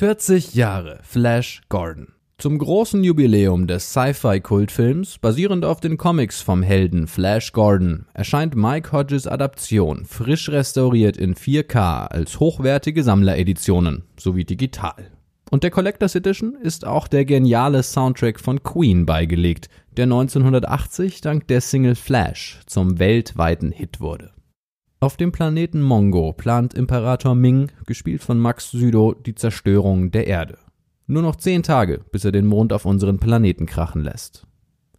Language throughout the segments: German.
40 Jahre Flash Gordon. Zum großen Jubiläum des Sci-Fi-Kultfilms, basierend auf den Comics vom Helden Flash Gordon, erscheint Mike Hodges Adaption frisch restauriert in 4K als hochwertige Sammlereditionen sowie digital. Und der Collectors Edition ist auch der geniale Soundtrack von Queen beigelegt, der 1980 dank der Single Flash zum weltweiten Hit wurde. Auf dem Planeten Mongo plant Imperator Ming, gespielt von Max Südow, die Zerstörung der Erde. Nur noch zehn Tage, bis er den Mond auf unseren Planeten krachen lässt.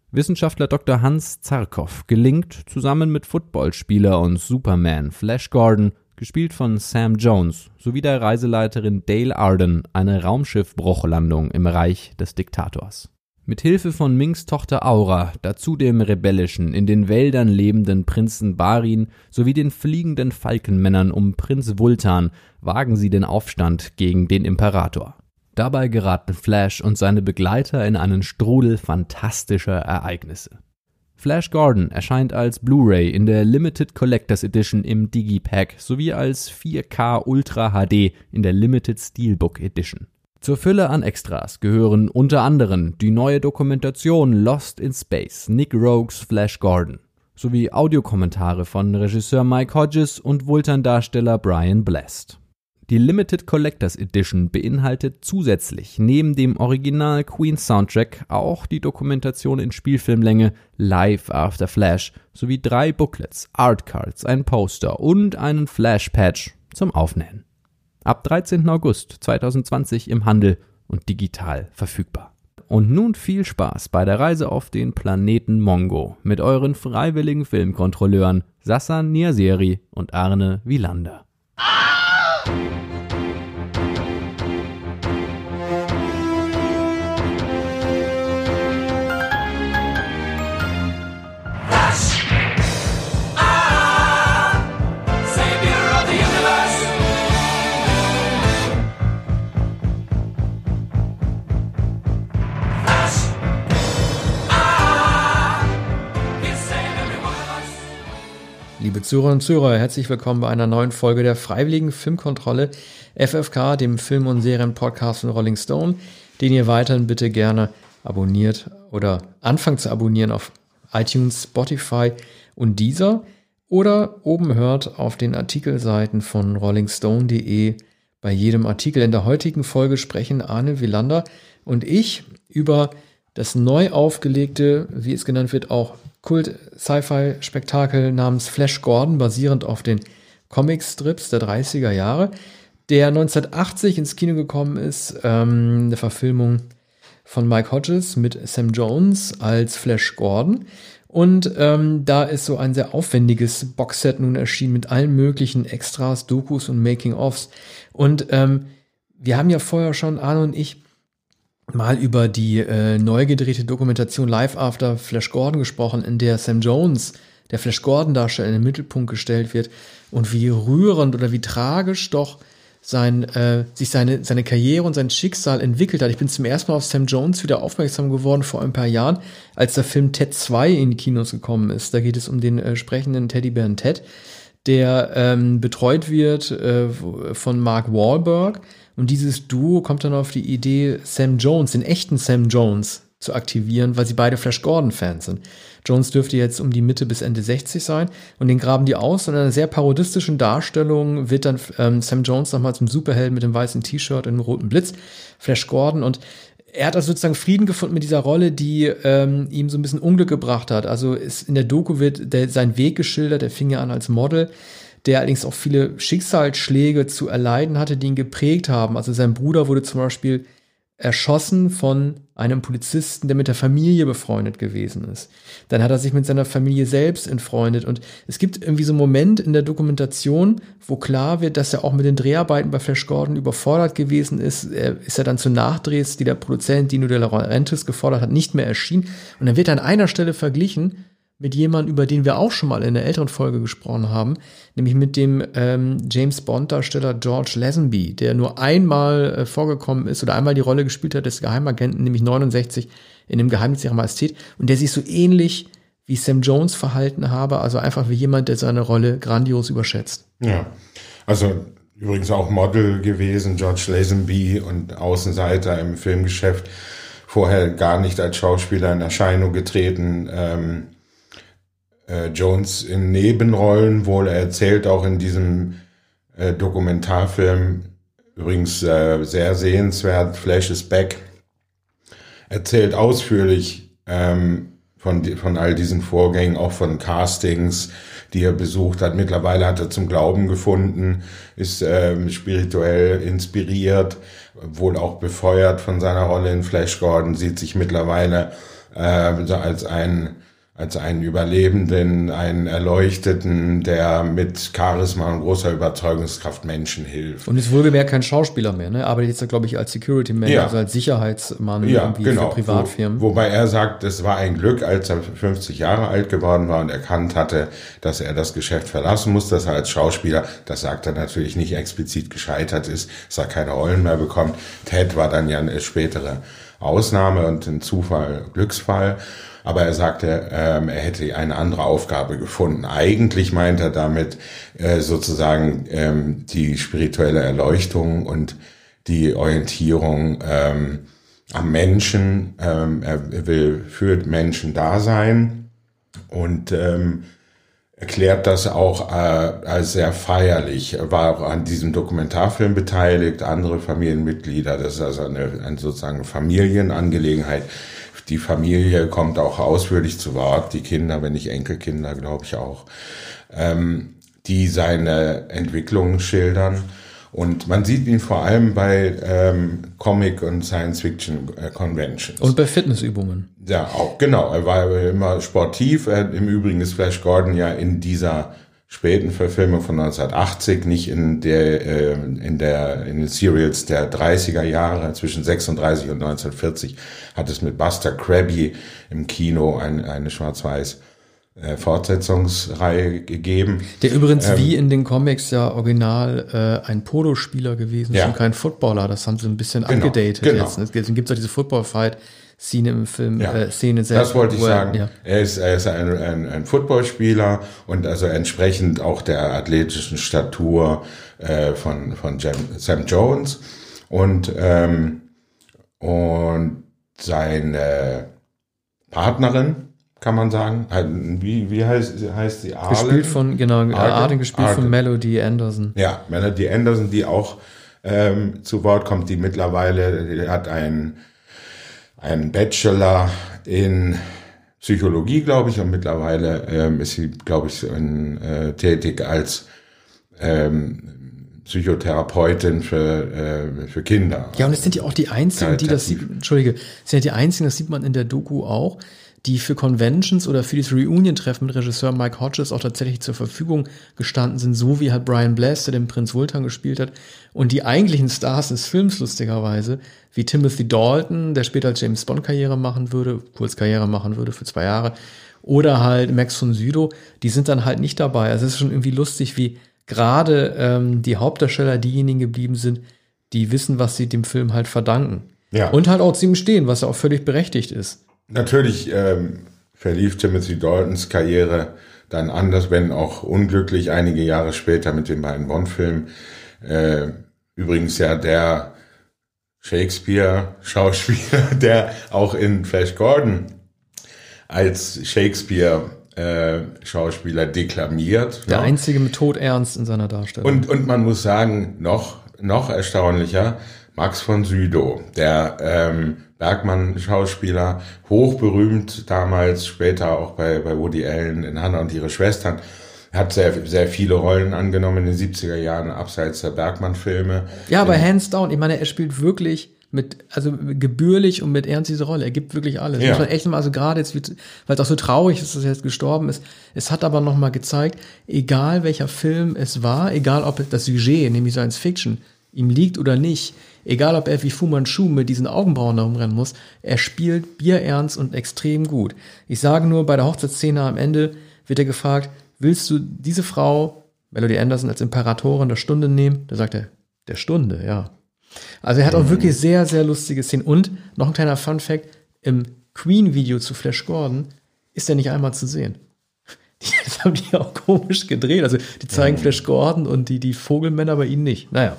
Wissenschaftler Dr. Hans Zarkov gelingt, zusammen mit Footballspieler und Superman Flash Gordon, gespielt von Sam Jones, sowie der Reiseleiterin Dale Arden, eine Raumschiffbruchlandung im Reich des Diktators. Mit Hilfe von Mings Tochter Aura, dazu dem rebellischen, in den Wäldern lebenden Prinzen Barin sowie den fliegenden Falkenmännern um Prinz Vultan wagen sie den Aufstand gegen den Imperator. Dabei geraten Flash und seine Begleiter in einen Strudel fantastischer Ereignisse. Flash Gordon erscheint als Blu-ray in der Limited Collectors Edition im Digipack sowie als 4K Ultra HD in der Limited Steelbook Edition. Zur Fülle an Extras gehören unter anderem die neue Dokumentation Lost in Space, Nick Rogues Flash Gordon, sowie Audiokommentare von Regisseur Mike Hodges und Vultan-Darsteller Brian Blast. Die Limited Collectors Edition beinhaltet zusätzlich neben dem Original Queen Soundtrack auch die Dokumentation in Spielfilmlänge Live After Flash sowie drei Booklets, Artcards, ein Poster und einen Flash Patch zum Aufnähen. Ab 13. August 2020 im Handel und digital verfügbar. Und nun viel Spaß bei der Reise auf den Planeten Mongo mit euren freiwilligen Filmkontrolleuren Sassan Niaseri und Arne Wielander. Liebe Zuhörerinnen und Zuhörer, herzlich willkommen bei einer neuen Folge der Freiwilligen Filmkontrolle FFK, dem Film- und Serienpodcast von Rolling Stone, den ihr weiterhin bitte gerne abonniert oder anfangt zu abonnieren auf iTunes, Spotify und dieser oder oben hört auf den Artikelseiten von rollingstone.de. Bei jedem Artikel in der heutigen Folge sprechen Arne Wielander und ich über das neu aufgelegte, wie es genannt wird, auch Kult-Sci-Fi-Spektakel namens Flash Gordon, basierend auf den Comic-Strips der 30er Jahre, der 1980 ins Kino gekommen ist, ähm, eine Verfilmung von Mike Hodges mit Sam Jones als Flash Gordon. Und ähm, da ist so ein sehr aufwendiges Boxset nun erschienen mit allen möglichen Extras, Dokus und Making-ofs. Und ähm, wir haben ja vorher schon, Arno und ich, mal über die äh, neu gedrehte Dokumentation Live After Flash Gordon gesprochen, in der Sam Jones, der Flash Gordon Darsteller, in den Mittelpunkt gestellt wird und wie rührend oder wie tragisch doch sein, äh, sich seine, seine Karriere und sein Schicksal entwickelt hat. Ich bin zum ersten Mal auf Sam Jones wieder aufmerksam geworden vor ein paar Jahren, als der Film Ted 2 in die Kinos gekommen ist. Da geht es um den äh, sprechenden Teddybären Ted, der ähm, betreut wird äh, von Mark Wahlberg und dieses Duo kommt dann auf die Idee, Sam Jones, den echten Sam Jones, zu aktivieren, weil sie beide Flash Gordon-Fans sind. Jones dürfte jetzt um die Mitte bis Ende 60 sein und den graben die aus. Und in einer sehr parodistischen Darstellung wird dann ähm, Sam Jones nochmal zum Superhelden mit dem weißen T-Shirt und dem roten Blitz, Flash Gordon. Und er hat also sozusagen Frieden gefunden mit dieser Rolle, die ähm, ihm so ein bisschen Unglück gebracht hat. Also ist, in der Doku wird der, sein Weg geschildert, der fing ja an als Model der allerdings auch viele Schicksalsschläge zu erleiden hatte, die ihn geprägt haben. Also sein Bruder wurde zum Beispiel erschossen von einem Polizisten, der mit der Familie befreundet gewesen ist. Dann hat er sich mit seiner Familie selbst entfreundet und es gibt irgendwie so einen Moment in der Dokumentation, wo klar wird, dass er auch mit den Dreharbeiten bei Flash Gordon überfordert gewesen ist. Er ist er dann zu Nachdrehs, die der Produzent Dino De Laurentiis gefordert hat, nicht mehr erschienen. Und dann wird er an einer Stelle verglichen mit jemandem, über den wir auch schon mal in der älteren Folge gesprochen haben, nämlich mit dem ähm, James Bond-Darsteller George Lazenby, der nur einmal äh, vorgekommen ist oder einmal die Rolle gespielt hat des Geheimagenten, nämlich 69 in dem Geheimnis ihrer Majestät und der sich so ähnlich wie Sam Jones verhalten habe, also einfach wie jemand, der seine Rolle grandios überschätzt. Ja, also übrigens auch Model gewesen, George Lazenby und Außenseiter im Filmgeschäft. Vorher gar nicht als Schauspieler in Erscheinung getreten. Ähm, äh, Jones in Nebenrollen wohl. Er erzählt auch in diesem äh, Dokumentarfilm, übrigens äh, sehr sehenswert, Flash is Back, erzählt ausführlich ähm, von, von all diesen Vorgängen, auch von Castings, die er besucht hat. Mittlerweile hat er zum Glauben gefunden, ist ähm, spirituell inspiriert, wohl auch befeuert von seiner Rolle in Flash Gordon, sieht sich mittlerweile äh, als ein als einen Überlebenden, einen Erleuchteten, der mit Charisma und großer Überzeugungskraft Menschen hilft. Und ist wohlgemerkt kein Schauspieler mehr, ne? Arbeitet jetzt, glaube ich, als Security Man, ja. also als Sicherheitsmann ja, irgendwie genau. für Privatfirmen. Wo, wobei er sagt, es war ein Glück, als er 50 Jahre alt geworden war und erkannt hatte, dass er das Geschäft verlassen muss, dass er als Schauspieler, das sagt er natürlich nicht explizit gescheitert ist, dass er keine Rollen mehr bekommt. Ted war dann ja eine spätere Ausnahme und ein Zufall, Glücksfall aber er sagte, ähm, er hätte eine andere Aufgabe gefunden. Eigentlich meint er damit äh, sozusagen ähm, die spirituelle Erleuchtung und die Orientierung ähm, am Menschen. Ähm, er will für Menschen da sein und ähm, erklärt das auch äh, als sehr feierlich. Er war auch an diesem Dokumentarfilm beteiligt, andere Familienmitglieder. Das ist also eine, eine sozusagen Familienangelegenheit die Familie kommt auch ausführlich zu Wort, die Kinder, wenn nicht Enkelkinder, glaube ich auch, ähm, die seine Entwicklung schildern. Und man sieht ihn vor allem bei ähm, Comic- und Science-Fiction-Conventions. Und bei Fitnessübungen. Ja, auch, genau. Er war immer sportiv. Im Übrigen ist Flash Gordon ja in dieser späten Verfilmung von 1980, nicht in der, äh, in der, in den Serials der 30er Jahre, zwischen 36 und 1940, hat es mit Buster Krabby im Kino ein, eine schwarz-weiß äh, Fortsetzungsreihe gegeben. Der übrigens ähm, wie in den Comics ja original äh, ein Polospieler gewesen ist ja. und kein Footballer. Das haben sie ein bisschen genau, abgedatet genau. jetzt. Deswegen gibt es auch diese Football-Fight Szene im Film, ja, äh, Szene selbst. Das wollte ich sagen. Ja. Er ist, er ist ein, ein, ein Footballspieler und also entsprechend auch der athletischen Statur äh, von, von Jam, Sam Jones und, ähm, und seine Partnerin, kann man sagen. Wie, wie heißt, heißt sie? Arlen? Gespielt von, genau, Arden, Arden gespielt Arden. von Melody Anderson. Ja, Melody Anderson, die auch ähm, zu Wort kommt, die mittlerweile, die hat ein einen Bachelor in Psychologie, glaube ich, und mittlerweile ähm, ist sie, glaube ich, in, äh, tätig als ähm, Psychotherapeutin für, äh, für Kinder. Ja, und es sind ja auch die einzigen, die das, entschuldige, es sind ja die einzigen, das sieht man in der Doku auch, die für Conventions oder für dieses Reunion-Treffen mit Regisseur Mike Hodges auch tatsächlich zur Verfügung gestanden sind, so wie halt Brian Bless, der den Prinz Vultan gespielt hat, und die eigentlichen Stars des Films lustigerweise, wie Timothy Dalton, der später James Bond Karriere machen würde, kurz Karriere machen würde für zwei Jahre, oder halt Max von Sydow, die sind dann halt nicht dabei. Also es ist schon irgendwie lustig, wie gerade ähm, die Hauptdarsteller diejenigen geblieben sind, die wissen, was sie dem Film halt verdanken. Ja. Und halt auch zu ihm stehen, was ja auch völlig berechtigt ist. Natürlich ähm, verlief Timothy Daltons Karriere dann anders, wenn auch unglücklich einige Jahre später mit den beiden Bond-Filmen. Äh, übrigens ja der Shakespeare-Schauspieler, der auch in Flash Gordon als Shakespeare-Schauspieler äh, deklamiert. Der ja. einzige mit Tod ernst in seiner Darstellung. Und, und man muss sagen, noch, noch erstaunlicher, Max von Südow, der ähm, Bergmann-Schauspieler, hochberühmt damals, später auch bei, bei Woody Allen in Hannah und ihre Schwestern, hat sehr, sehr viele Rollen angenommen in den 70er Jahren, abseits der Bergmann-Filme. Ja, aber hands down, ich meine, er spielt wirklich mit, also gebührlich und mit Ernst diese Rolle. Er gibt wirklich alles. Ja. Muss man echt mal, also gerade jetzt, weil es auch so traurig ist, dass er jetzt gestorben ist. Es hat aber nochmal gezeigt, egal welcher Film es war, egal ob das Sujet, nämlich Science Fiction, ihm liegt oder nicht, egal ob er wie Fu Manchu mit diesen Augenbrauen herumrennen muss, er spielt bierernst und extrem gut. Ich sage nur, bei der Hochzeitsszene am Ende wird er gefragt, willst du diese Frau, Melody Anderson, als Imperatorin der Stunde nehmen? Da sagt er, der Stunde, ja. Also er hat auch wirklich sehr, sehr lustige Szenen. Und noch ein kleiner Fun Fact, im Queen-Video zu Flash Gordon ist er nicht einmal zu sehen. Vielleicht haben die auch komisch gedreht. Also die zeigen. Flash Gordon und die, die Vogelmänner bei ihnen nicht. Naja.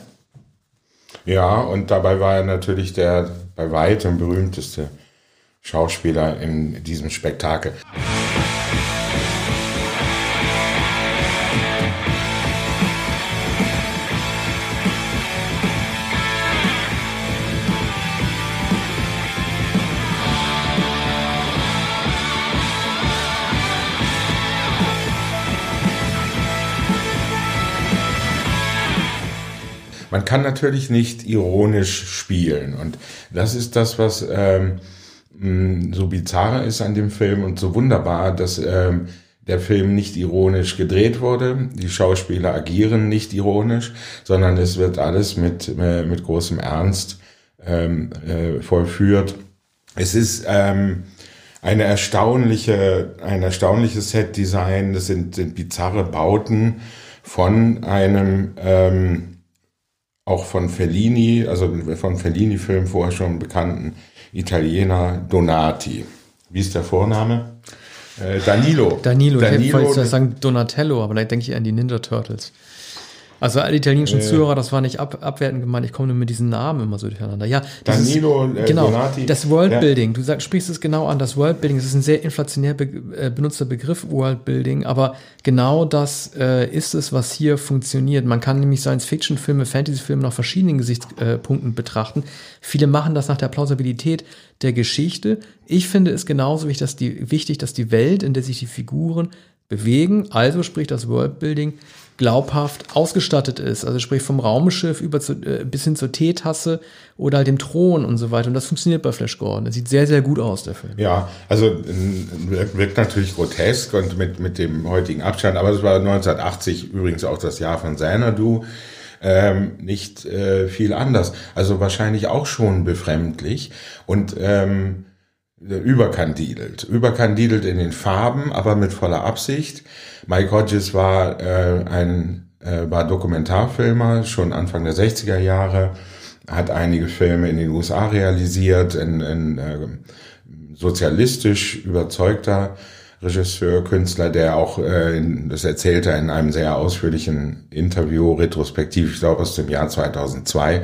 Ja, und dabei war er natürlich der bei weitem berühmteste Schauspieler in diesem Spektakel. Man kann natürlich nicht ironisch spielen. Und das ist das, was ähm, so bizarr ist an dem Film und so wunderbar, dass ähm, der Film nicht ironisch gedreht wurde. Die Schauspieler agieren nicht ironisch, sondern es wird alles mit, äh, mit großem Ernst ähm, äh, vollführt. Es ist ähm, eine erstaunliche, ein erstaunliches Set-Design. Das sind, sind bizarre Bauten von einem ähm, auch von Fellini, also von Fellini-Film vorher schon bekannten Italiener Donati. Wie ist der Vorname? Äh, Danilo. Danilo. Danilo. Ich wollte sagen Donatello, aber da denke ich an die Ninja Turtles. Also alle italienischen äh, Zuhörer, das war nicht ab, abwertend gemeint, ich komme nur mit diesen Namen immer so durcheinander. Ja, Danilo, ist, äh, genau, Donati. Das Worldbuilding, ja. du sag, sprichst es genau an, das Worldbuilding, das ist ein sehr inflationär be, äh, benutzter Begriff, Worldbuilding, aber genau das äh, ist es, was hier funktioniert. Man kann nämlich Science-Fiction-Filme, Fantasy-Filme nach verschiedenen Gesichtspunkten betrachten. Viele machen das nach der Plausibilität der Geschichte. Ich finde es genauso wichtig, dass die, wichtig, dass die Welt, in der sich die Figuren bewegen, also sprich das Worldbuilding, glaubhaft ausgestattet ist. Also sprich vom Raumschiff über zu, äh, bis hin zur Teetasse oder halt dem Thron und so weiter. Und das funktioniert bei Flash Gordon. Das sieht sehr, sehr gut aus, der Film. Ja, also wirkt natürlich grotesk und mit, mit dem heutigen Abstand, aber es war 1980 übrigens auch das Jahr von Xanadu. Ähm, nicht äh, viel anders. Also wahrscheinlich auch schon befremdlich. Und ähm, überkandidelt. Überkandidelt in den Farben, aber mit voller Absicht. Mike Hodges war äh, ein äh, war Dokumentarfilmer, schon Anfang der 60er Jahre, hat einige Filme in den USA realisiert, ein, ein äh, sozialistisch überzeugter Regisseur, Künstler, der auch, äh, das erzählte er in einem sehr ausführlichen Interview, retrospektiv, ich glaube aus dem Jahr 2002,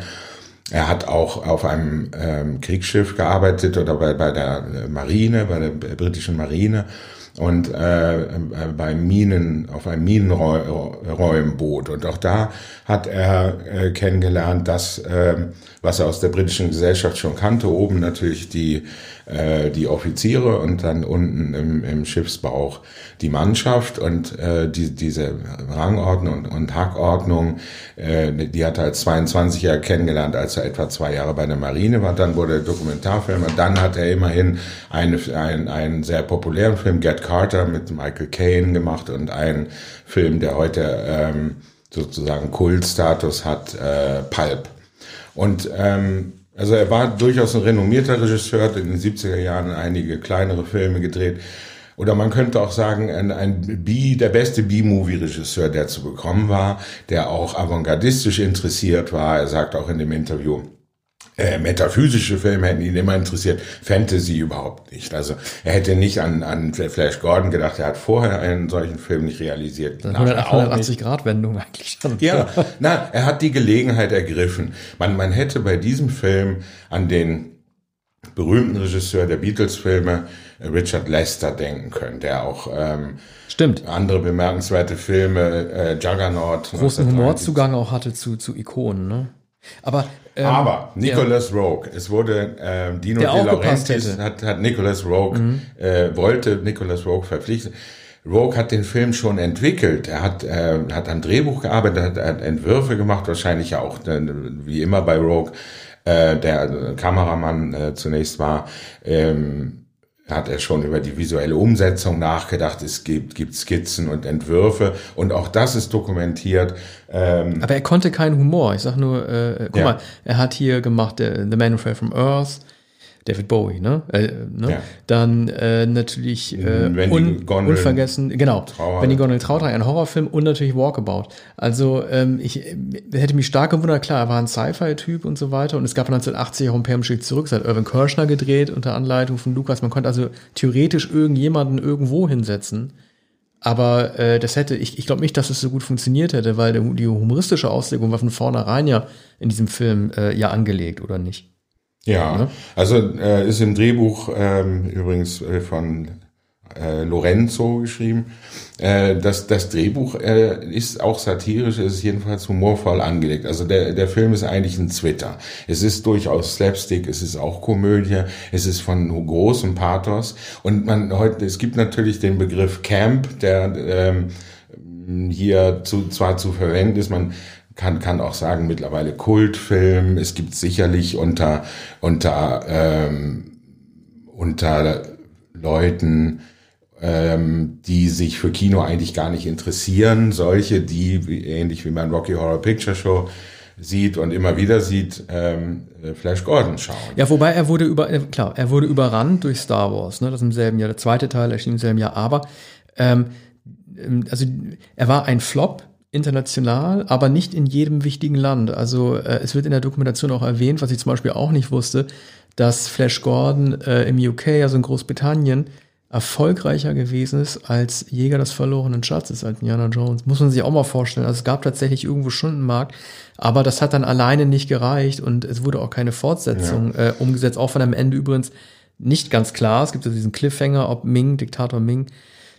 er hat auch auf einem ähm, Kriegsschiff gearbeitet oder bei, bei der Marine, bei der britischen Marine und äh, äh, bei Minen, auf einem Minenräumboot. Und auch da hat er äh, kennengelernt, dass, äh, was er aus der britischen Gesellschaft schon kannte, oben natürlich die äh, die Offiziere und dann unten im, im Schiffsbauch die Mannschaft und äh, die, diese Rangordnung und, und Hackordnung, äh, die hat er als 22er kennengelernt, als er etwa zwei Jahre bei der Marine war. Dann wurde er Dokumentarfilmer. Dann hat er immerhin eine, ein, einen sehr populären Film, Get Carter, mit Michael Caine gemacht und einen Film, der heute ähm, sozusagen Kultstatus hat, äh, Pulp. Und ähm, also er war durchaus ein renommierter Regisseur, hat in den 70er Jahren einige kleinere Filme gedreht. Oder man könnte auch sagen, ein, ein B, der beste B-Movie-Regisseur, der zu bekommen war, der auch avantgardistisch interessiert war. Er sagt auch in dem Interview, äh, metaphysische Filme hätten ihn immer interessiert, Fantasy überhaupt nicht. Also er hätte nicht an, an Flash Gordon gedacht, er hat vorher einen solchen Film nicht realisiert. 180 Grad Wendung eigentlich schon. Ja, na, er hat die Gelegenheit ergriffen. Man, man hätte bei diesem Film an den berühmten Regisseur der Beatles-Filme, Richard Lester, denken können, der auch ähm, Stimmt. andere bemerkenswerte Filme, äh, Juggernaut. Großen Humorzugang auch hatte zu, zu Ikonen, ne? Aber, ähm, Aber Nicholas ja. Rogue, es wurde ähm, Dino De Laurentiis hat, hat Nicholas Rogue, mhm. äh, wollte Nicholas Rogue verpflichten. Rogue hat den Film schon entwickelt. Er hat, äh, hat am Drehbuch gearbeitet, hat, hat Entwürfe gemacht, wahrscheinlich auch, äh, wie immer bei Rogue, äh, der Kameramann äh, zunächst war. Ähm, hat er schon über die visuelle Umsetzung nachgedacht. Es gibt, gibt Skizzen und Entwürfe und auch das ist dokumentiert. Ähm Aber er konnte keinen Humor. Ich sag nur, äh, guck ja. mal, er hat hier gemacht äh, The Man Who Fell from Earth. David Bowie, ne? Äh, ne? Ja. Dann äh, natürlich äh, un unvergessen, genau, Trauer. Benny Gonnell Trauer, ein Horrorfilm und natürlich Walkabout. Also ähm, ich äh, hätte mich stark gewundert, klar, er war ein Sci-Fi-Typ und so weiter und es gab 1980 auch ein Perm Schild zurück, es hat Irvin Kirschner gedreht unter Anleitung von Lukas. Man konnte also theoretisch irgendjemanden irgendwo hinsetzen. Aber äh, das hätte, ich, ich glaube nicht, dass es so gut funktioniert hätte, weil die, die humoristische Auslegung war von vornherein ja in diesem Film äh, ja angelegt, oder nicht? Ja, Ne? also äh, ist im Drehbuch ähm, übrigens äh, von äh, Lorenzo geschrieben. Äh, das, das Drehbuch äh, ist auch satirisch, es ist jedenfalls humorvoll angelegt. Also der, der Film ist eigentlich ein Twitter. Es ist durchaus Slapstick, es ist auch Komödie, es ist von großem Pathos. Und man heute, es gibt natürlich den Begriff Camp, der ähm, hier zu, zwar zu verwenden ist, man kann, kann auch sagen mittlerweile Kultfilm. Es gibt sicherlich unter, unter, ähm, unter Leuten, ähm, die sich für Kino eigentlich gar nicht interessieren, solche, die wie, ähnlich wie man Rocky Horror Picture Show sieht und immer wieder sieht, ähm, Flash Gordon schauen. Ja, wobei er wurde über, äh, klar, er wurde überrannt durch Star Wars, ne, das im selben Jahr, der zweite Teil erschien im selben Jahr, aber ähm, ähm, also er war ein Flop international, aber nicht in jedem wichtigen Land. Also äh, es wird in der Dokumentation auch erwähnt, was ich zum Beispiel auch nicht wusste, dass Flash Gordon äh, im UK, also in Großbritannien, erfolgreicher gewesen ist als Jäger des verlorenen Schatzes, als Indiana Jones. Muss man sich auch mal vorstellen. Also es gab tatsächlich irgendwo Stundenmarkt, aber das hat dann alleine nicht gereicht und es wurde auch keine Fortsetzung äh, umgesetzt, auch von am Ende übrigens nicht ganz klar. Es gibt so diesen Cliffhanger, ob Ming, Diktator Ming,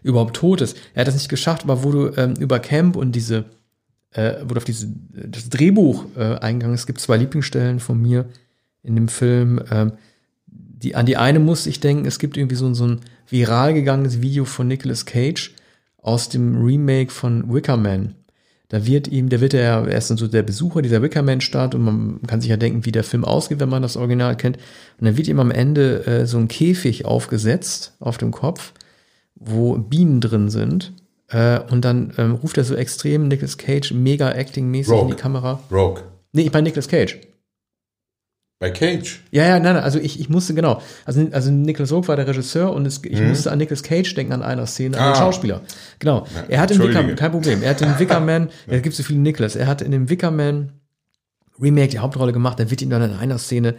überhaupt tot ist. Er hat das nicht geschafft, aber wo du ähm, über Camp und diese, äh, wo du auf diese, das Drehbuch äh, eingegangen es gibt zwei Lieblingsstellen von mir in dem Film. Ähm, die, an die eine muss ich denken, es gibt irgendwie so, so ein viral gegangenes Video von Nicolas Cage aus dem Remake von Wicker Man. Da wird ihm, der wird ja, er ist dann so der Besucher dieser Wickerman-Stadt und man kann sich ja denken, wie der Film ausgeht, wenn man das Original kennt. Und dann wird ihm am Ende äh, so ein Käfig aufgesetzt auf dem Kopf, wo Bienen drin sind. Äh, und dann ähm, ruft er so extrem Nicolas Cage mega acting-mäßig in die Kamera. Rogue. Nee, ich meine Nicolas Cage. Bei Cage. Ja, ja, nein, nein, also ich, ich musste, genau. Also, also Nicholas Rogue war der Regisseur und es, ich musste an Nicolas Cage denken an einer Szene, an den. Ah. Schauspieler. Genau. Er hat in Entschuldige. Wicker, kein Problem, er hat in Wickerman, es gibt so viele Nicholas, er hat in dem Wickerman Remake die Hauptrolle gemacht, da wird ihm dann in einer Szene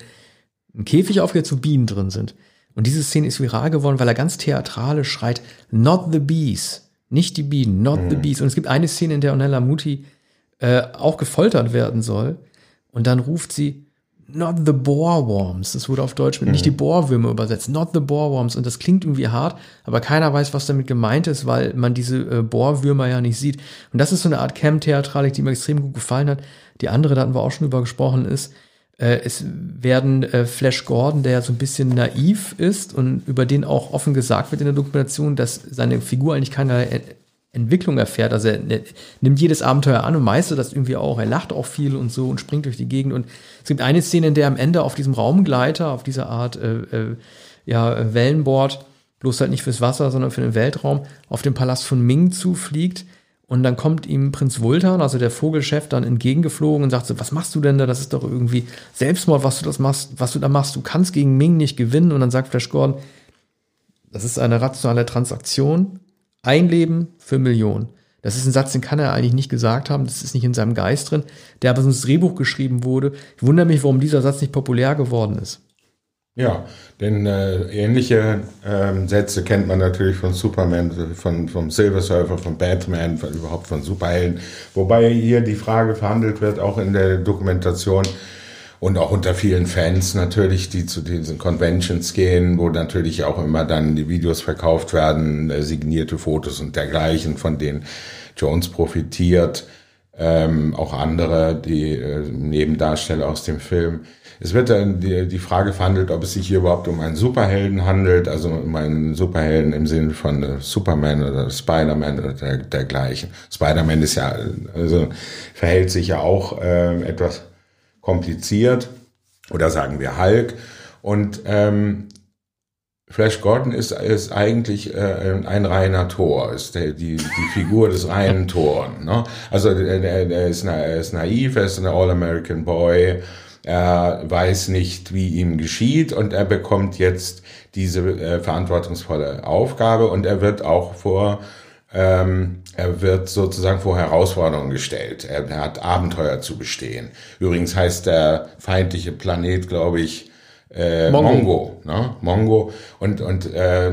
ein Käfig aufgesetzt, wo Bienen drin sind. Und diese Szene ist viral geworden, weil er ganz theatralisch schreit, not the bees. Nicht die Bienen, not the bees. Und es gibt eine Szene, in der Onella Muti äh, auch gefoltert werden soll. Und dann ruft sie, not the boreworms. Das wurde auf Deutsch mit nicht die Bohrwürmer übersetzt. Not the boreworms. Und das klingt irgendwie hart, aber keiner weiß, was damit gemeint ist, weil man diese äh, Bohrwürmer ja nicht sieht. Und das ist so eine Art Camp-Theatralik, die mir extrem gut gefallen hat. Die andere, da hatten wir auch schon drüber gesprochen, ist, es werden äh, Flash Gordon, der so ein bisschen naiv ist und über den auch offen gesagt wird in der Dokumentation, dass seine Figur eigentlich keine E- Entwicklung erfährt. Also er, er nimmt jedes Abenteuer an und meistert das irgendwie auch. Er lacht auch viel und so und springt durch die Gegend. Und es gibt eine Szene, in der am Ende auf diesem Raumgleiter, auf dieser Art äh, äh, ja, äh, Wellenboard, bloß halt nicht fürs Wasser, sondern für den Weltraum, auf den Palast von Ming zufliegt. Und dann kommt ihm Prinz Vultan, also der Vogelchef, dann entgegengeflogen und sagt so, was machst du denn da? Das ist doch irgendwie Selbstmord, was du das machst, was du da machst. Du kannst gegen Ming nicht gewinnen. Und dann sagt Flash Gordon, das ist eine rationale Transaktion. Ein Leben für Millionen. Das ist ein Satz, den kann er eigentlich nicht gesagt haben. Das ist nicht in seinem Geist drin, der aber so ins Drehbuch geschrieben wurde. Ich wundere mich, warum dieser Satz nicht populär geworden ist. Ja, denn äh, ähnliche ähm, Sätze kennt man natürlich von Superman, von vom Silver Surfer, von Batman, von, überhaupt von Superhelden. Wobei hier die Frage verhandelt wird, auch in der Dokumentation und auch unter vielen Fans natürlich, die zu diesen Conventions gehen, wo natürlich auch immer dann die Videos verkauft werden, äh, signierte Fotos und dergleichen, von denen Jones profitiert. Ähm, auch andere, die äh, Nebendarsteller aus dem Film. Es wird dann die, die Frage verhandelt, ob es sich hier überhaupt um einen Superhelden handelt, also um einen Superhelden im Sinne von äh, Superman oder Spider-Man oder der, dergleichen. Spider-Man ist ja, also verhält sich ja auch äh, etwas kompliziert oder sagen wir Hulk. Und ähm, Flash Gordon ist, ist eigentlich äh, ein reiner Tor, ist der, die, die Figur des reinen Toren. Ne? Also der, der, der ist, na, er ist naiv, er ist ein All-American Boy, er weiß nicht, wie ihm geschieht und er bekommt jetzt diese äh, verantwortungsvolle Aufgabe und er wird auch vor ähm, er wird sozusagen vor Herausforderungen gestellt. Er, er hat Abenteuer zu bestehen. Übrigens heißt der feindliche Planet, glaube ich, äh, Mongo. Mongo. ne? Mongo. Und, und äh,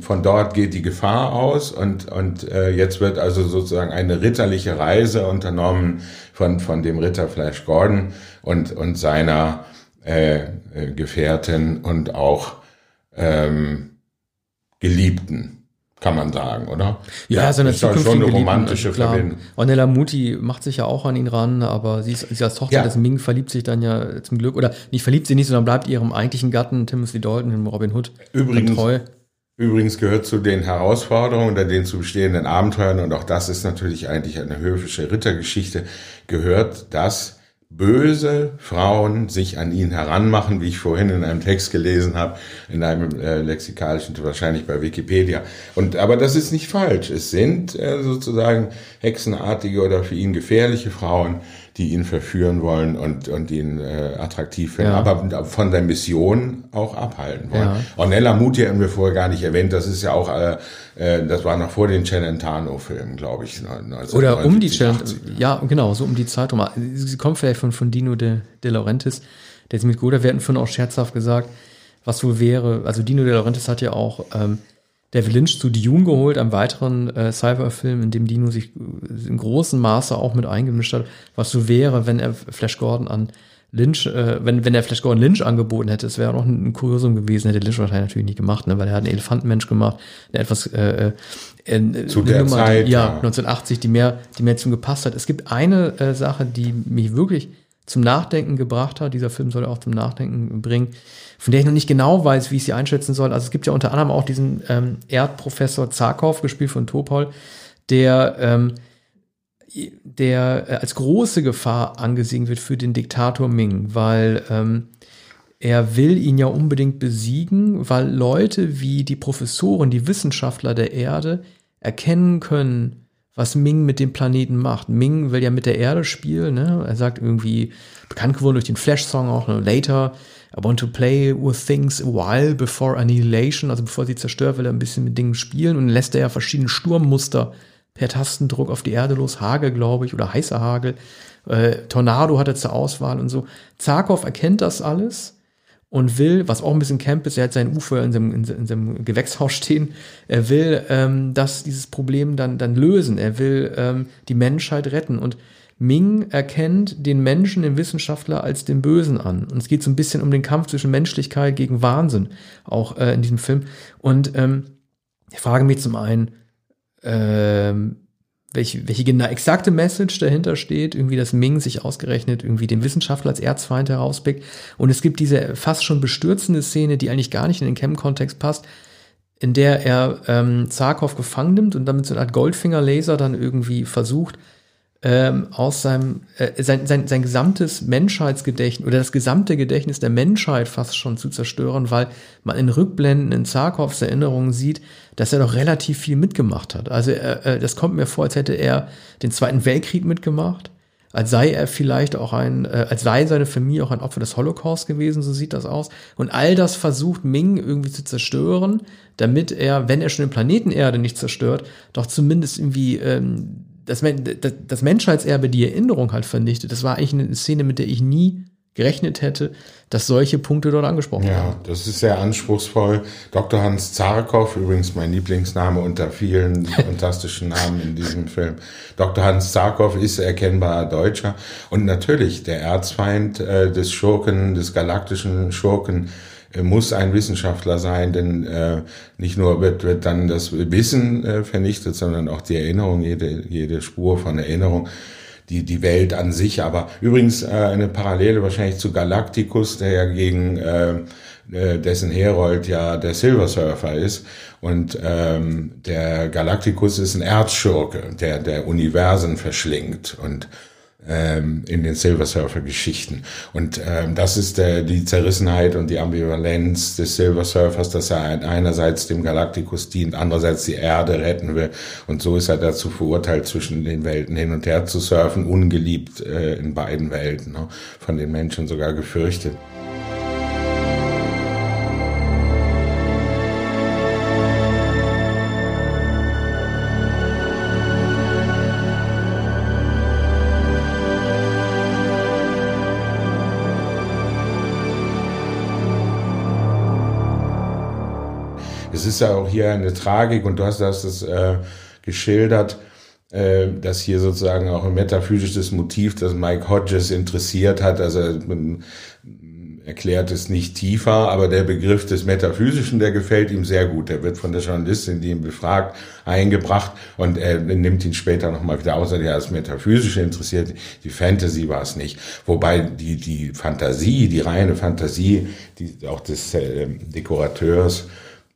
von dort geht die Gefahr aus und, und äh, jetzt wird also sozusagen eine ritterliche Reise unternommen von, von dem Ritter Flash Gordon und, und seiner äh, äh, Gefährtin und auch ähm, Geliebten, kann man sagen, oder? Ja, so eine ist schon eine Geliebten, romantische klar. Verbindung. Ornella Muti macht sich ja auch an ihn ran, aber sie ist, sie als Tochter Ja. des Ming verliebt sich dann ja zum Glück, oder nicht verliebt sie nicht, sondern bleibt ihrem eigentlichen Gatten Timothy Dalton, dem Robin Hood, Übrigens- treu. Übrigens gehört zu den Herausforderungen oder den zu bestehenden Abenteuern, und auch das ist natürlich eigentlich eine höfische Rittergeschichte, gehört, dass böse Frauen sich an ihn heranmachen, wie ich vorhin in einem Text gelesen habe, in einem äh, lexikalischen, wahrscheinlich bei Wikipedia. Und aber das ist nicht falsch. Es sind äh, sozusagen hexenartige oder für ihn gefährliche Frauen, die ihn verführen wollen und, und ihn äh, attraktiv finden, Ja. aber von der Mission auch abhalten wollen. Ja. Ornella Muti haben wir vorher gar nicht erwähnt. Das ist ja auch, äh, äh, das war noch vor den Celentano-Filmen, glaube ich. 1979, Oder um die 80. ja, genau, so um die Zeit rum. Sie kommt vielleicht von, von Dino de, de Laurentiis, der ist mit Goda, wir hatten vorhin auch scherzhaft gesagt, was wohl wäre, also Dino de Laurentiis hat ja auch ähm, David Lynch zu Dune geholt, einem weiteren äh, Cyberfilm, in dem Dino sich äh, in großem Maße auch mit eingemischt hat, was so wäre, wenn er Flash Gordon an Lynch, äh, wenn, wenn er Flash Gordon Lynch angeboten hätte, es wäre auch ein, ein Kuriosum gewesen, hätte Lynch wahrscheinlich natürlich nicht gemacht, ne, weil er hat einen Elefantenmensch gemacht, der etwas äh, äh, Zu eine der Zeit, ja, ja. 1980, die mehr, die mehr zum gepasst hat. Es gibt eine äh, Sache, die mich wirklich zum Nachdenken gebracht hat. Dieser Film soll auch zum Nachdenken bringen, von der ich noch nicht genau weiß, wie ich sie einschätzen soll. Also es gibt ja unter anderem auch diesen ähm, Erdprofessor Zarkov, gespielt von Topol, der ähm, der äh, als große Gefahr angesehen wird für den Diktator Ming, weil ähm, er will ihn ja unbedingt besiegen, weil Leute wie die Professoren, die Wissenschaftler der Erde erkennen können, was Ming mit dem Planeten macht. Ming will ja mit der Erde spielen, ne? Er sagt irgendwie, bekannt geworden durch den Flash-Song auch, ne? Later, I want to play with things a while before annihilation, also bevor sie zerstört, will er ein bisschen mit Dingen spielen und lässt er ja verschiedene Sturmmuster per Tastendruck auf die Erde los, Hagel, glaube ich, oder heißer Hagel. Äh, Tornado hat er zur Auswahl und so. Zarkov erkennt das alles und will, was auch ein bisschen Camp ist, er hat sein Ufer in seinem, in, in seinem Gewächshaus stehen, er will ähm, das, dieses Problem dann, dann lösen. Er will ähm, die Menschheit retten. Und Ming erkennt den Menschen, den Wissenschaftler, als den Bösen an. Und es geht so ein bisschen um den Kampf zwischen Menschlichkeit gegen Wahnsinn, auch äh, in diesem Film. Und ähm, ich frage mich zum einen, ähm, welche, welche genau exakte Message dahinter steht, irgendwie, dass Ming sich ausgerechnet irgendwie den Wissenschaftler als Erzfeind herauspickt. Und es gibt diese fast schon bestürzende Szene, die eigentlich gar nicht in den Chem-Kontext passt, in der er ähm, Zarkov gefangen nimmt und dann mit so einer Art Goldfinger-Laser dann irgendwie versucht, ähm, aus seinem, äh, sein, sein, sein gesamtes Menschheitsgedächtnis oder das gesamte Gedächtnis der Menschheit fast schon zu zerstören, weil man in Rückblenden in Zarkovs Erinnerungen sieht, dass er doch relativ viel mitgemacht hat. Also äh, äh, das kommt mir vor, als hätte er den Zweiten Weltkrieg mitgemacht, als sei er vielleicht auch ein, äh, als sei seine Familie auch ein Opfer des Holocaust gewesen, so sieht das aus. Und all das versucht Ming irgendwie zu zerstören, damit er, wenn er schon den Planeten Erde nicht zerstört, doch zumindest irgendwie ähm, das, das, das Menschheitserbe, die Erinnerung halt vernichtet. Das war eigentlich eine Szene, mit der ich nie gerechnet hätte, dass solche Punkte dort angesprochen werden. Ja, das ist sehr anspruchsvoll. Dr. Hans Zarkov, übrigens mein Lieblingsname unter vielen fantastischen Namen in diesem Film. Dr. Hans Zarkov ist erkennbarer Deutscher und natürlich der Erzfeind äh, des Schurken, des galaktischen Schurken muss ein Wissenschaftler sein, denn äh, nicht nur wird, wird dann das Wissen äh, vernichtet, sondern auch die Erinnerung, jede, jede Spur von Erinnerung die, die Welt an sich. Aber übrigens äh, eine Parallele wahrscheinlich zu Galacticus, der ja gegen äh, äh, dessen Herold ja der Silver Surfer ist. Und ähm, der Galacticus ist ein Erzschurke, der der Universen verschlingt und ähm, in den Silver Surfer Geschichten. Und ähm, das ist der, die Zerrissenheit und die Ambivalenz des Silver Surfers, dass er ein- einerseits dem Galacticus dient, andererseits die Erde retten will. Und so ist er dazu verurteilt, zwischen den Welten hin und her zu surfen, ungeliebt äh, in beiden Welten, ne? von den Menschen sogar gefürchtet. Ist ja auch hier eine Tragik und du hast das äh, geschildert, äh, dass hier sozusagen auch ein metaphysisches Motiv, das Mike Hodges interessiert hat. Also man erklärt es nicht tiefer, aber der Begriff des Metaphysischen, der gefällt ihm sehr gut. Der wird von der Journalistin, die ihn befragt, eingebracht und er nimmt ihn später nochmal wieder außer der als Metaphysische interessiert. Die Fantasy war es nicht. Wobei die, die Fantasie, die reine Fantasie, die auch des äh, Dekorateurs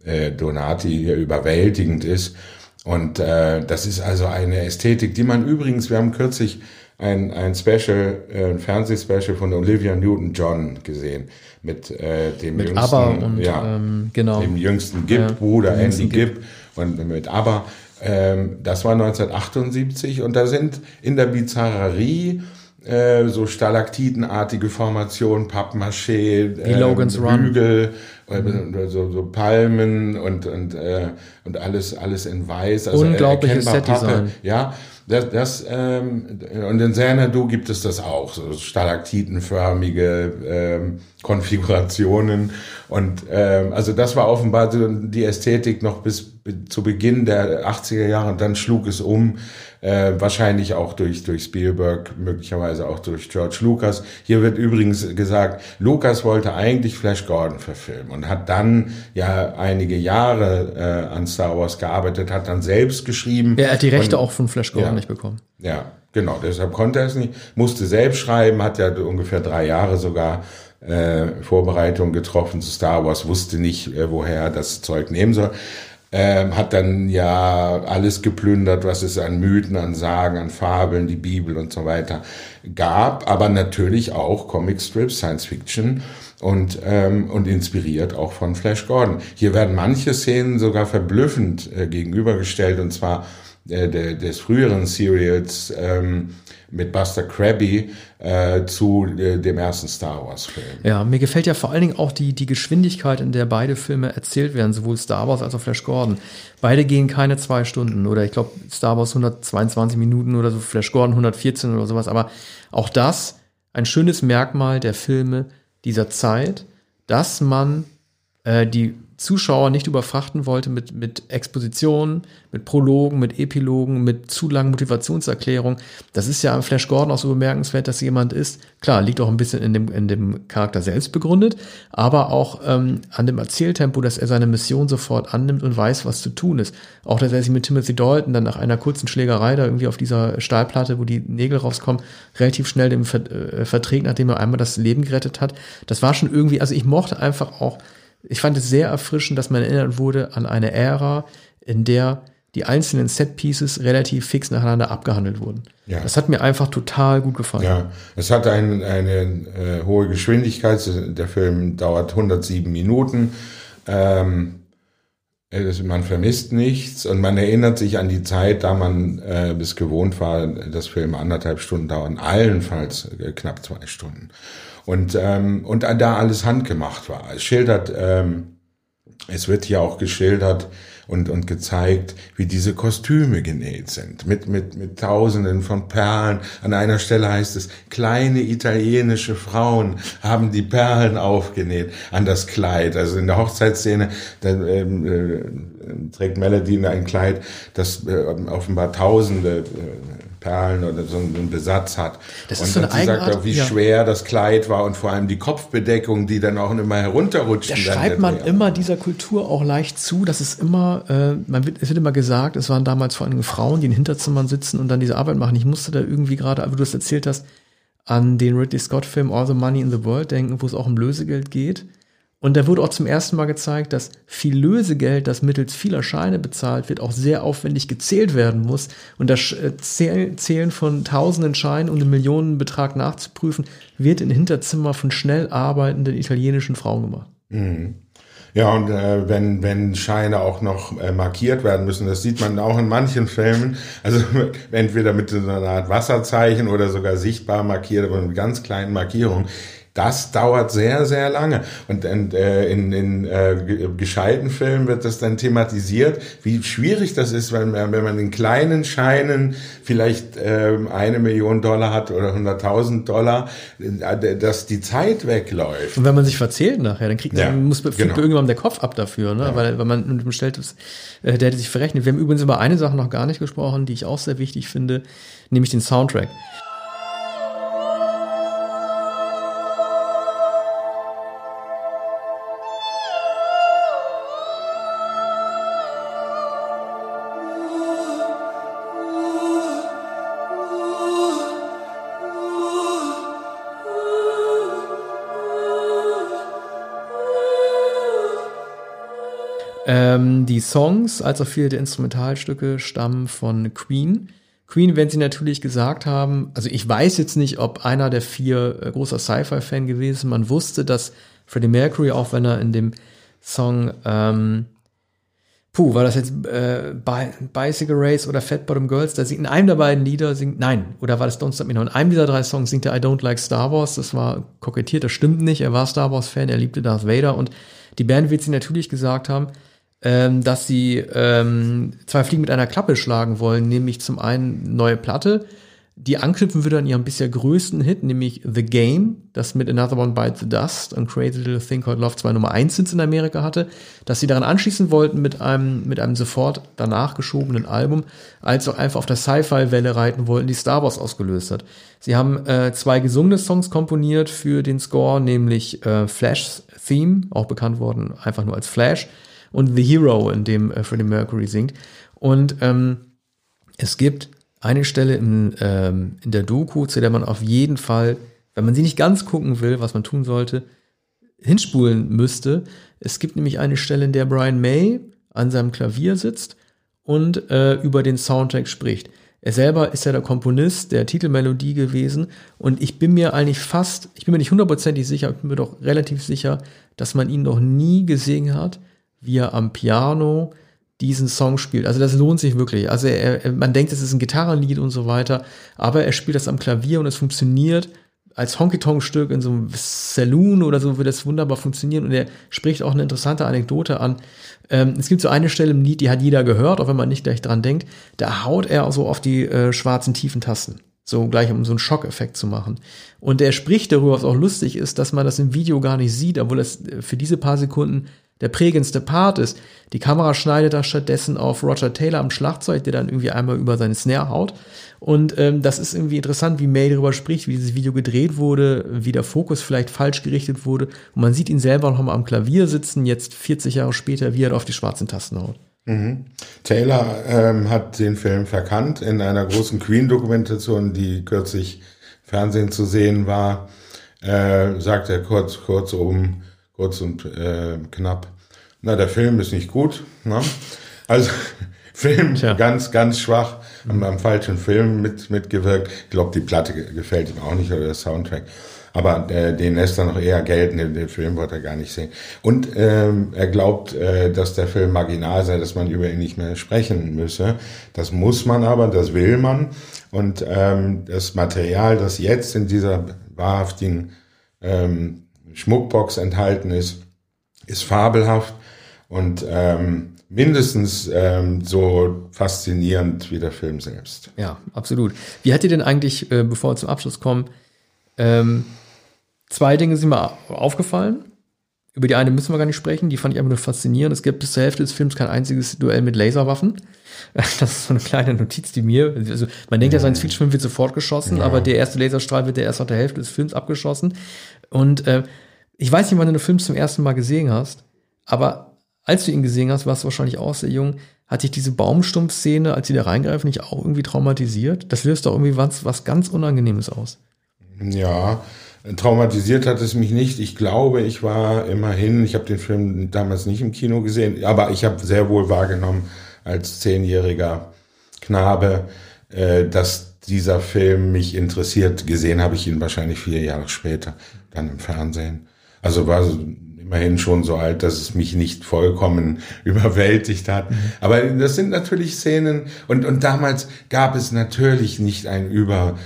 äh, Donati hier überwältigend ist. Und äh, das ist also eine Ästhetik, die man übrigens, wir haben kürzlich ein, ein Special, äh, ein Fernsehspecial von Olivia Newton-John gesehen mit äh, dem mit jüngsten, ABBA und ja, ähm, genau. dem jüngsten Gibb-Bruder Ja, Andy jüngsten Gibb und mit ABBA. Ähm, das war 1978 und da sind in der Bizarrerie äh, so stalaktitenartige Formationen, Pappmaché, Logan's Run. Hügel, äh, so, so Palmen und und äh, und alles alles in weiß. Also Unglaubliches erkennbar Pappe. Setdesign. Ja, das, das ähm, und in Xanadu gibt es das auch, so stalaktitenförmige ähm, Konfigurationen und ähm, also das war offenbar die Ästhetik noch bis zu Beginn der 80er Jahre und dann schlug es um, äh, wahrscheinlich auch durch durch Spielberg, möglicherweise auch durch George Lucas. Hier wird übrigens gesagt, Lucas wollte eigentlich Flash Gordon verfilmen und hat dann ja einige Jahre äh, an Star Wars gearbeitet, hat dann selbst geschrieben. Ja, er hat die Rechte und, auch von Flash Gordon Ja. nicht bekommen. ja, genau. Deshalb konnte er es nicht. Musste selbst schreiben, hat ja ungefähr drei Jahre sogar äh, Vorbereitung getroffen zu Star Wars, wusste nicht, äh, woher er das Zeug nehmen soll. Ähm, hat dann ja alles geplündert, was es an Mythen, an Sagen, an Fabeln, die Bibel und so weiter gab, aber natürlich auch Comicstrips, Science Fiction und, ähm, und inspiriert auch von Flash Gordon. Hier werden manche Szenen sogar verblüffend äh, gegenübergestellt und zwar äh, des früheren Serials ähm, mit Buster Krabby äh, zu äh, dem ersten Star Wars Film. Ja, mir gefällt ja vor allen Dingen auch die, die Geschwindigkeit, in der beide Filme erzählt werden, sowohl Star Wars als auch Flash Gordon. Beide gehen keine zwei Stunden oder ich glaube Star Wars 122 Minuten oder so, Flash Gordon 114 oder sowas. Aber auch das ein schönes Merkmal der Filme dieser Zeit, dass man äh, die Zuschauer nicht überfrachten wollte mit, mit Expositionen, mit Prologen, mit Epilogen, mit zu langen Motivationserklärungen. Das ist ja am Flash Gordon auch so bemerkenswert, dass jemand ist. Klar, liegt auch ein bisschen in dem, in dem Charakter selbst begründet, aber auch ähm, an dem Erzähltempo, dass er seine Mission sofort annimmt und weiß, was zu tun ist. Auch, dass er sich mit Timothy Dalton dann nach einer kurzen Schlägerei da irgendwie auf dieser Stahlplatte, wo die Nägel rauskommen, relativ schnell dem Ver äh, verträgt, nachdem er einmal das Leben gerettet hat. Das war schon irgendwie, also ich mochte einfach auch ich fand es sehr erfrischend, dass man erinnert wurde an eine Ära, in der die einzelnen Set-Pieces relativ fix nacheinander abgehandelt wurden. Ja. Das hat mir einfach total gut gefallen. Ja, es hat ein, eine äh, hohe Geschwindigkeit. Der Film dauert 107 Minuten. Ähm, es- man vermisst nichts und man erinnert sich an die Zeit, da man äh, es gewohnt war, dass Filme anderthalb Stunden dauern, allenfalls äh, knapp zwei Stunden. Und, ähm, und da alles handgemacht war. Es schildert, ähm, es wird hier auch geschildert und, und gezeigt, wie diese Kostüme genäht sind. Mit, mit, mit tausenden von Perlen. An einer Stelle heißt es, kleine italienische Frauen haben die Perlen aufgenäht an das Kleid. Also in der Hochzeitsszene, da, ähm, äh, trägt Melody ein Kleid, das äh, offenbar tausende äh, Perlen oder so einen Besatz hat. Das und ist so eine sie sagt auch, wie ja. schwer das Kleid war und vor allem die Kopfbedeckung, die dann auch immer herunterrutscht. Da schreibt man immer dieser Kultur auch leicht zu, dass es immer, äh, man wird, es wird immer gesagt, es waren damals vor allem Frauen, die in Hinterzimmern sitzen und dann diese Arbeit machen. Ich musste da irgendwie gerade, wie du das erzählt hast, an den Ridley Scott-Film All the Money in the World denken, wo es auch um Lösegeld geht. Und da wurde auch zum ersten Mal gezeigt, dass viel Lösegeld, das mittels vieler Scheine bezahlt wird, auch sehr aufwendig gezählt werden muss. Und das äh, Zähl- Zählen von tausenden Scheinen, um den Millionenbetrag nachzuprüfen, wird in Hinterzimmer von schnell arbeitenden italienischen Frauen gemacht. Ja, und äh, wenn, wenn Scheine auch noch äh, markiert werden müssen, das sieht man auch in manchen Filmen, also entweder mit so einer Art Wasserzeichen oder sogar sichtbar markiert, aber mit ganz kleinen Markierungen. Das dauert sehr, sehr lange. Und, und äh, in, in äh, gescheiten Filmen wird das dann thematisiert, wie schwierig das ist, wenn, wenn man in kleinen Scheinen vielleicht äh, eine Million Dollar hat oder 100.000 Dollar, äh, dass die Zeit wegläuft. Und wenn man sich verzählt nachher, dann kriegt man, muss genau. irgendwann der Kopf ab dafür, ne? Ja. weil, weil man bestellt ist, äh, der hätte sich verrechnet. Wir haben übrigens über eine Sache noch gar nicht gesprochen, die ich auch sehr wichtig finde, nämlich den Soundtrack. Songs, als auch viele der Instrumentalstücke, stammen von Queen. Queen, wenn sie natürlich gesagt haben, also ich weiß jetzt nicht, ob einer der vier äh, großer Sci-Fi-Fan gewesen. Man wusste, dass Freddie Mercury, auch wenn er in dem Song, ähm, puh, war das jetzt äh, Bicycle Race oder Fat Bottom Girls, da singt in einem der beiden Lieder, singt, nein, oder war das Don't Stop Me Now? In einem dieser drei Songs singt er I Don't Like Star Wars, das war kokettiert, das stimmt nicht, er war Star Wars-Fan, er liebte Darth Vader und die Band wird sie natürlich gesagt haben, ähm, dass sie ähm, zwei Fliegen mit einer Klappe schlagen wollen, nämlich zum einen neue Platte, die anknüpfen würde an ihren bisher größten Hit, nämlich The Game, das mit Another One Bites the Dust und Crazy Little Thing Called Love 2 Nummer 1 Hits in Amerika hatte, dass sie daran anschließen wollten mit einem, mit einem sofort danach geschobenen Album, als auch einfach auf der Sci-Fi-Welle reiten wollten, die Star Wars ausgelöst hat. Sie haben äh, zwei gesungene Songs komponiert für den Score, nämlich äh, Flash Theme, auch bekannt worden einfach nur als Flash, und The Hero, in dem äh, Freddie Mercury singt. Und ähm, es gibt eine Stelle im, ähm, in der Doku, zu der man auf jeden Fall, wenn man sie nicht ganz gucken will, was man tun sollte, hinspulen müsste. Es gibt nämlich eine Stelle, in der Brian May an seinem Klavier sitzt und äh, über den Soundtrack spricht. Er selber ist ja der Komponist der Titelmelodie gewesen und ich bin mir eigentlich fast, ich bin mir nicht hundertprozentig sicher, ich bin mir doch relativ sicher, dass man ihn noch nie gesehen hat, wie er am Piano diesen Song spielt. Also das lohnt sich wirklich. Also er, man denkt, es ist ein Gitarrenlied und so weiter, aber er spielt das am Klavier und es funktioniert als Honky-Tonk-Stück in so einem Saloon oder so wird das wunderbar funktionieren und er spricht auch eine interessante Anekdote an. Ähm, es gibt so eine Stelle im Lied, die hat jeder gehört, auch wenn man nicht gleich dran denkt. Da haut er so auf die äh, schwarzen tiefen Tasten. So gleich, um so einen Schockeffekt zu machen. Und er spricht darüber, was auch lustig ist, dass man das im Video gar nicht sieht, obwohl es äh, für diese paar Sekunden der prägendste Part ist. Die Kamera schneidet da stattdessen auf Roger Taylor am Schlagzeug, der dann irgendwie einmal über seine Snare haut. Und ähm, das ist irgendwie interessant, wie May darüber spricht, wie dieses Video gedreht wurde, wie der Fokus vielleicht falsch gerichtet wurde. Und man sieht ihn selber noch mal am Klavier sitzen, jetzt 40 Jahre später, wie er auf die schwarzen Tasten haut. Mhm. Taylor ähm, hat den Film verkannt in einer großen Queen-Dokumentation, die kürzlich Fernsehen zu sehen war. Äh, sagt er kurz, kurz um, kurz und äh, knapp. Na, der Film ist nicht gut. Ne? Also Film Tja. ganz, ganz schwach. Am, am falschen Film mit, mitgewirkt. Ich glaube, die Platte gefällt ihm auch nicht oder der Soundtrack. Aber äh, den lässt er noch eher gelten, den, den Film wollte er gar nicht sehen. Und ähm, er glaubt, äh, dass der Film marginal sei, dass man über ihn nicht mehr sprechen müsse. Das muss man aber, das will man. Und ähm, das Material, das jetzt in dieser wahrhaftigen ähm, Schmuckbox enthalten ist, ist fabelhaft und ähm, mindestens ähm, so faszinierend wie der Film selbst. Ja, absolut. Wie hat dir denn eigentlich, äh, bevor wir zum Abschluss kommen, ähm, zwei Dinge sind mir aufgefallen. Über die eine müssen wir gar nicht sprechen, die fand ich einfach nur faszinierend. Es gibt bis zur Hälfte des Films kein einziges Duell mit Laserwaffen. Das ist so eine kleine Notiz, die mir, also man denkt ja, sein Fiction wird sofort geschossen, ja. aber der erste Laserstrahl wird der erst nach der Hälfte des Films abgeschossen. Und äh, ich weiß nicht, wann du den Film zum ersten Mal gesehen hast, aber als du ihn gesehen hast, warst du wahrscheinlich auch sehr jung, hat dich diese Baumstumpf-Szene, als sie da reingreifen, nicht auch irgendwie traumatisiert? Das löst doch irgendwie was, was ganz Unangenehmes aus. Ja, traumatisiert hat es mich nicht. Ich glaube, ich war immerhin, ich habe den Film damals nicht im Kino gesehen, aber ich habe sehr wohl wahrgenommen als zehnjähriger Knabe, äh, dass dieser Film mich interessiert. Gesehen habe ich ihn wahrscheinlich vier Jahre später, dann im Fernsehen. Also war immerhin schon so alt, dass es mich nicht vollkommen überwältigt hat. Mhm. Aber das sind natürlich Szenen und, und damals gab es natürlich nicht ein Über,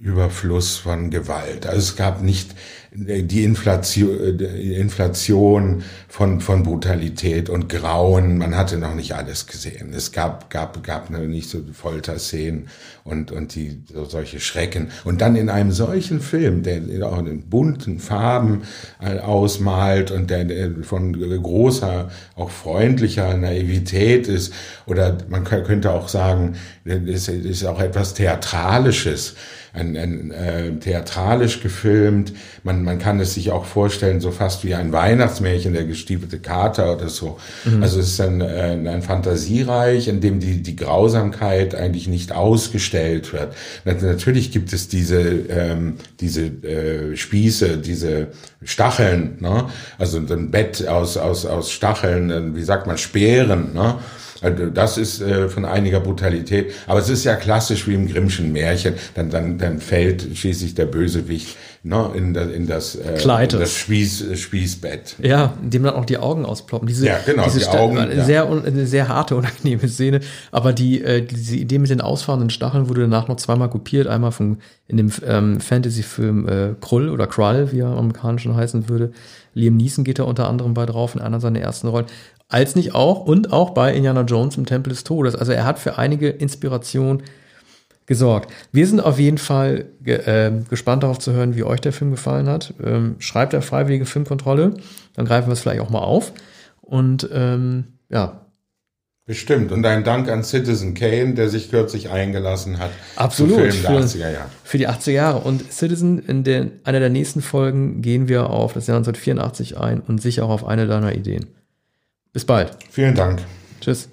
Überfluss von Gewalt. Also es gab nicht die Inflation, die Inflation von, von Brutalität und Grauen. Man hatte noch nicht alles gesehen. Es gab, gab, gab nicht so Folterszenen und, und die, so solche Schrecken. Und dann in einem solchen Film, der auch in bunten Farben ausmalt und der, der von großer, auch freundlicher Naivität ist, oder man könnte auch sagen, es ist auch etwas Theatralisches ein, ein äh, theatralisch gefilmt. Man, man kann es sich auch vorstellen, so fast wie ein Weihnachtsmärchen, der gestiefelte Kater oder so. Mhm. Also es ist ein, äh, ein Fantasiereich, in dem die, die Grausamkeit eigentlich nicht ausgestellt wird. Natürlich gibt es diese, ähm, diese äh, Spieße, diese Stacheln, ne? also ein Bett aus, aus, aus Stacheln, äh, wie sagt man, Speeren, ne? Also das ist äh, von einiger Brutalität. Aber es ist ja klassisch wie im Grimmschen Märchen. Dann, dann, dann fällt schließlich der Bösewicht ne, in, das, in das, äh, Kleid. In das Spieß, äh, Spießbett. Ja, dem dann auch die Augen ausploppen. Diese, ja, genau, diese die Augen. Ja. Sehr, eine sehr harte, unangenehme Szene. Aber die, äh, diese Idee mit den ausfahrenden Stacheln wurde danach noch zweimal kopiert. Einmal von, in dem ähm, Fantasy-Film äh, Krull oder Krull, wie er am amerikanischen heißen würde. Liam Neeson geht da unter anderem bei drauf in einer seiner ersten Rollen als nicht auch und auch bei Indiana Jones im Tempel des Todes. Also er hat für einige Inspiration gesorgt. Wir sind auf jeden Fall ge äh, gespannt darauf zu hören, wie euch der Film gefallen hat. Ähm, schreibt der Freiwillige Filmkontrolle, dann greifen wir es vielleicht auch mal auf. Und ähm, ja. Bestimmt. Und ein Dank an Citizen Kane, der sich kürzlich eingelassen hat. Absolut. Film der für, 80er Jahre. Für die 80er Jahre. Und Citizen, in der, einer der nächsten Folgen gehen wir auf das Jahr 1984 ein und sicher auch auf eine deiner Ideen. Bis bald. Vielen Dank. Tschüss.